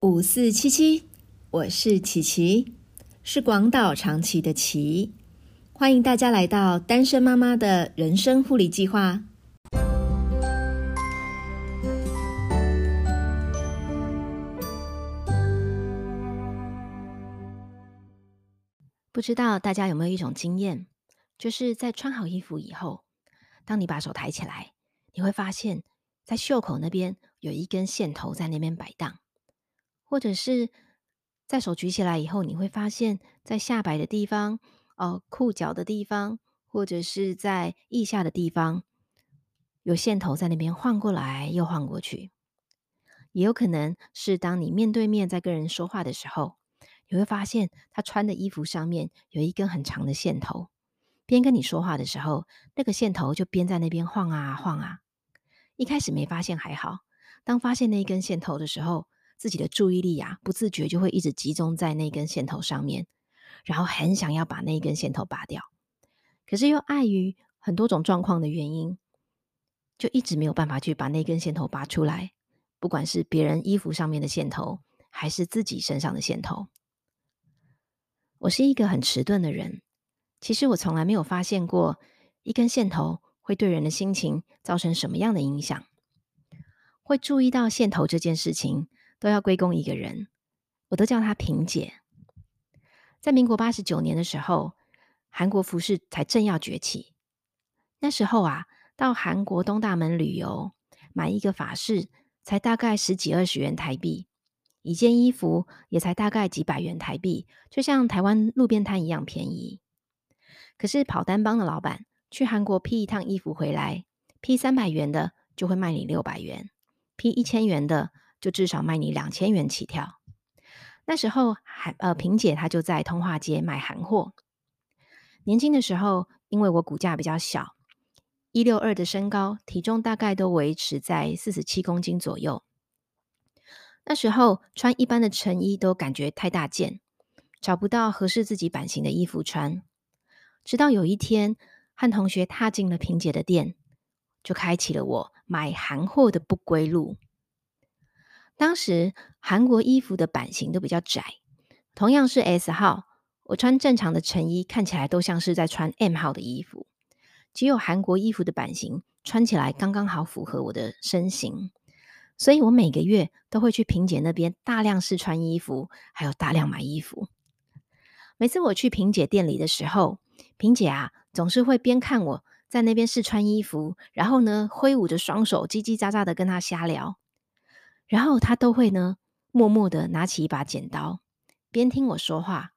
五四七七，我是琪琪，是广岛长崎的琪，欢迎大家来到单身妈妈的人生护理计划。不知道大家有没有一种经验，就是在穿好衣服以后，当你把手抬起来，你会发现在袖口那边有一根线头在那边摆荡。或者是在手举起来以后，你会发现在下摆的地方、哦裤脚的地方，或者是在腋下的地方，有线头在那边晃过来又晃过去。也有可能是当你面对面在跟人说话的时候，你会发现他穿的衣服上面有一根很长的线头，边跟你说话的时候，那个线头就边在那边晃啊晃啊。一开始没发现还好，当发现那一根线头的时候，自己的注意力呀，不自觉就会一直集中在那根线头上面，然后很想要把那根线头拔掉，可是又碍于很多种状况的原因，就一直没有办法去把那根线头拔出来。不管是别人衣服上面的线头，还是自己身上的线头，我是一个很迟钝的人。其实我从来没有发现过一根线头会对人的心情造成什么样的影响，会注意到线头这件事情。都要归功一个人，我都叫他萍姐。在民国八十九年的时候，韩国服饰才正要崛起。那时候啊，到韩国东大门旅游，买一个法式才大概十几二十元台币，一件衣服也才大概几百元台币，就像台湾路边摊一样便宜。可是跑单帮的老板去韩国批一趟衣服回来，批三百元的就会卖你六百元，批一千元的。就至少卖你两千元起跳。那时候，韩呃萍姐她就在通化街卖韩货。年轻的时候，因为我骨架比较小，一六二的身高，体重大概都维持在四十七公斤左右。那时候穿一般的成衣都感觉太大件，找不到合适自己版型的衣服穿。直到有一天，和同学踏进了萍姐的店，就开启了我买韩货的不归路。当时韩国衣服的版型都比较窄，同样是 S 号，我穿正常的成衣看起来都像是在穿 M 号的衣服。只有韩国衣服的版型穿起来刚刚好符合我的身形，所以我每个月都会去萍姐那边大量试穿衣服，还有大量买衣服。每次我去萍姐店里的时候，萍姐啊总是会边看我在那边试穿衣服，然后呢挥舞着双手叽叽喳喳的跟她瞎聊。然后他都会呢，默默的拿起一把剪刀，边听我说话，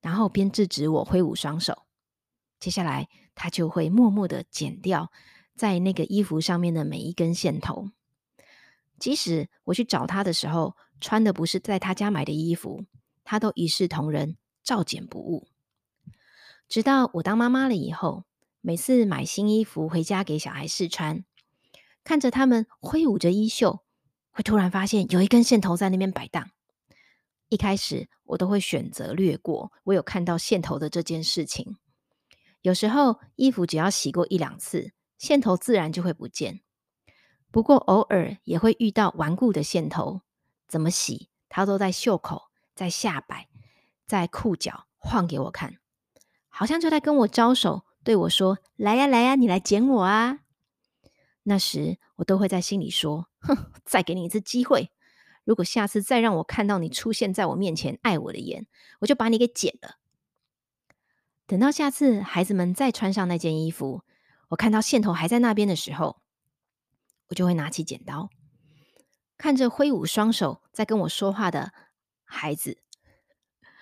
然后边制止我挥舞双手。接下来，他就会默默的剪掉在那个衣服上面的每一根线头。即使我去找他的时候，穿的不是在他家买的衣服，他都一视同仁，照剪不误。直到我当妈妈了以后，每次买新衣服回家给小孩试穿，看着他们挥舞着衣袖。会突然发现有一根线头在那边摆荡。一开始我都会选择略过，我有看到线头的这件事情。有时候衣服只要洗过一两次，线头自然就会不见。不过偶尔也会遇到顽固的线头，怎么洗它都在袖口、在下摆、在裤脚晃给我看，好像就在跟我招手，对我说：“来呀，来呀，你来捡我啊！”那时我都会在心里说：“哼，再给你一次机会，如果下次再让我看到你出现在我面前爱我的眼，我就把你给剪了。”等到下次孩子们再穿上那件衣服，我看到线头还在那边的时候，我就会拿起剪刀，看着挥舞双手在跟我说话的孩子，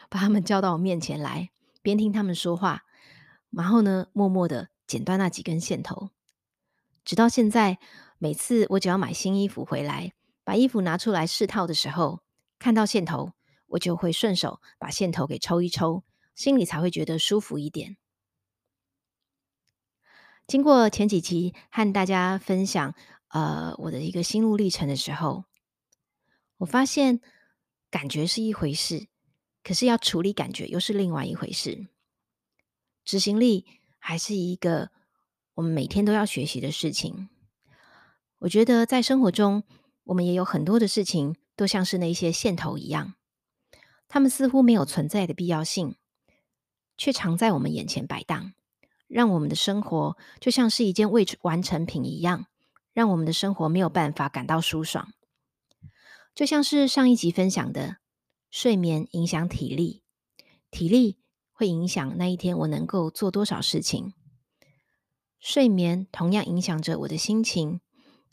把他们叫到我面前来，边听他们说话，然后呢，默默的剪断那几根线头。直到现在，每次我只要买新衣服回来，把衣服拿出来试套的时候，看到线头，我就会顺手把线头给抽一抽，心里才会觉得舒服一点。经过前几期和大家分享，呃，我的一个心路历程的时候，我发现感觉是一回事，可是要处理感觉又是另外一回事。执行力还是一个。我们每天都要学习的事情，我觉得在生活中，我们也有很多的事情都像是那些线头一样，它们似乎没有存在的必要性，却常在我们眼前摆荡，让我们的生活就像是一件未完成品一样，让我们的生活没有办法感到舒爽。就像是上一集分享的，睡眠影响体力，体力会影响那一天我能够做多少事情。睡眠同样影响着我的心情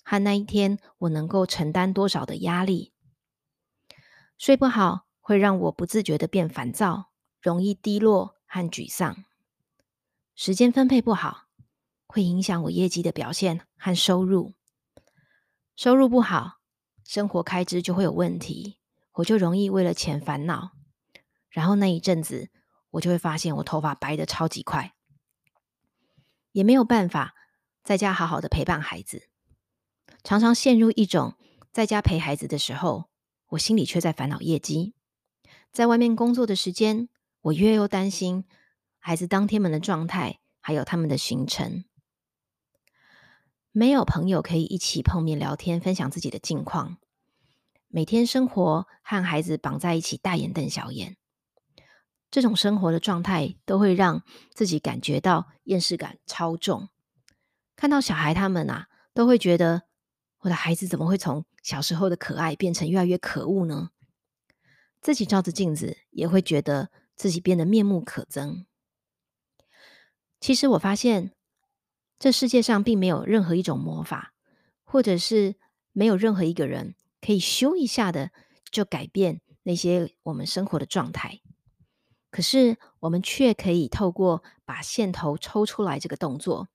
和那一天我能够承担多少的压力。睡不好会让我不自觉的变烦躁，容易低落和沮丧。时间分配不好会影响我业绩的表现和收入。收入不好，生活开支就会有问题，我就容易为了钱烦恼。然后那一阵子，我就会发现我头发白的超级快。也没有办法在家好好的陪伴孩子，常常陷入一种在家陪孩子的时候，我心里却在烦恼业绩；在外面工作的时间，我越又担心孩子当天们的状态，还有他们的行程。没有朋友可以一起碰面聊天，分享自己的近况。每天生活和孩子绑在一起，大眼瞪小眼。这种生活的状态都会让自己感觉到厌世感超重。看到小孩他们啊，都会觉得我的孩子怎么会从小时候的可爱变成越来越可恶呢？自己照着镜子也会觉得自己变得面目可憎。其实我发现，这世界上并没有任何一种魔法，或者是没有任何一个人可以咻一下的就改变那些我们生活的状态。可是，我们却可以透过把线头抽出来这个动作，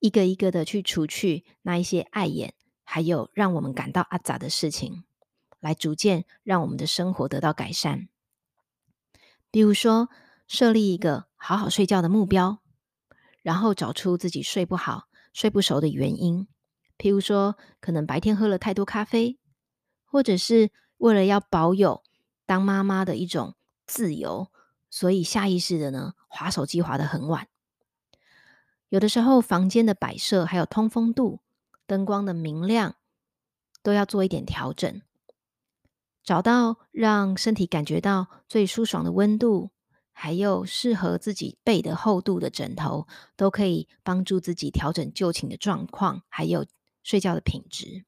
一个一个的去除去那一些碍眼，还有让我们感到阿杂的事情，来逐渐让我们的生活得到改善。比如说，设立一个好好睡觉的目标，然后找出自己睡不好、睡不熟的原因。譬如说，可能白天喝了太多咖啡，或者是为了要保有当妈妈的一种。自由，所以下意识的呢，划手机划得很晚。有的时候，房间的摆设还有通风度、灯光的明亮，都要做一点调整。找到让身体感觉到最舒爽的温度，还有适合自己背的厚度的枕头，都可以帮助自己调整就寝的状况，还有睡觉的品质。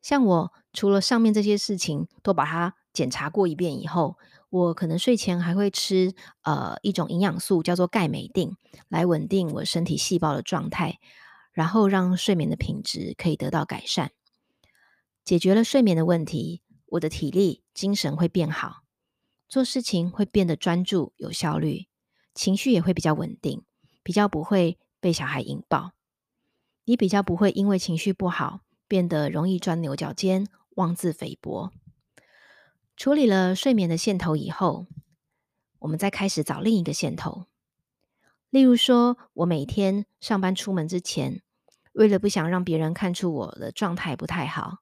像我，除了上面这些事情都把它检查过一遍以后。我可能睡前还会吃呃一种营养素，叫做钙镁定，来稳定我身体细胞的状态，然后让睡眠的品质可以得到改善。解决了睡眠的问题，我的体力、精神会变好，做事情会变得专注、有效率，情绪也会比较稳定，比较不会被小孩引爆。你比较不会因为情绪不好，变得容易钻牛角尖、妄自菲薄。处理了睡眠的线头以后，我们再开始找另一个线头。例如说，我每天上班出门之前，为了不想让别人看出我的状态不太好，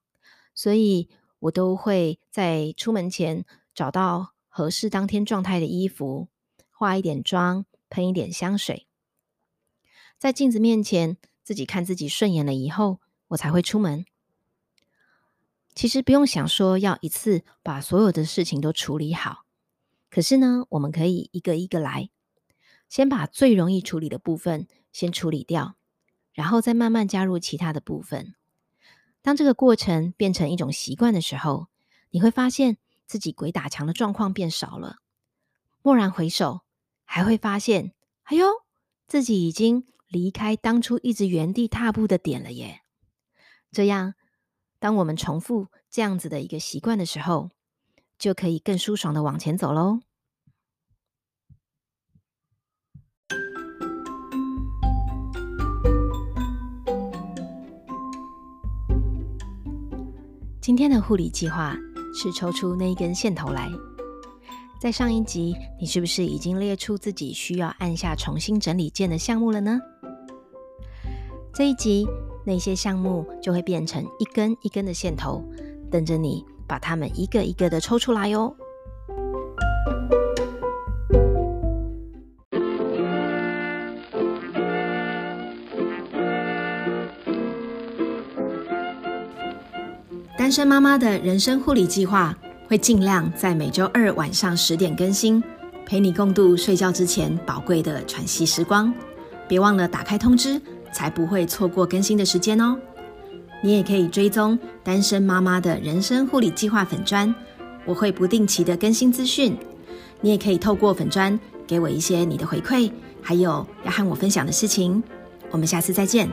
所以我都会在出门前找到合适当天状态的衣服，化一点妆，喷一点香水，在镜子面前自己看自己顺眼了以后，我才会出门。其实不用想说要一次把所有的事情都处理好，可是呢，我们可以一个一个来，先把最容易处理的部分先处理掉，然后再慢慢加入其他的部分。当这个过程变成一种习惯的时候，你会发现自己鬼打墙的状况变少了。蓦然回首，还会发现，哎呦，自己已经离开当初一直原地踏步的点了耶。这样。当我们重复这样子的一个习惯的时候，就可以更舒爽的往前走喽。今天的护理计划是抽出那一根线头来。在上一集，你是不是已经列出自己需要按下重新整理键的项目了呢？这一集。那些项目就会变成一根一根的线头，等着你把它们一个一个的抽出来哟。单身妈妈的人生护理计划会尽量在每周二晚上十点更新，陪你共度睡觉之前宝贵的喘息时光。别忘了打开通知，才不会错过更新的时间哦。你也可以追踪单身妈妈的人生护理计划粉砖，我会不定期的更新资讯。你也可以透过粉砖给我一些你的回馈，还有要和我分享的事情。我们下次再见。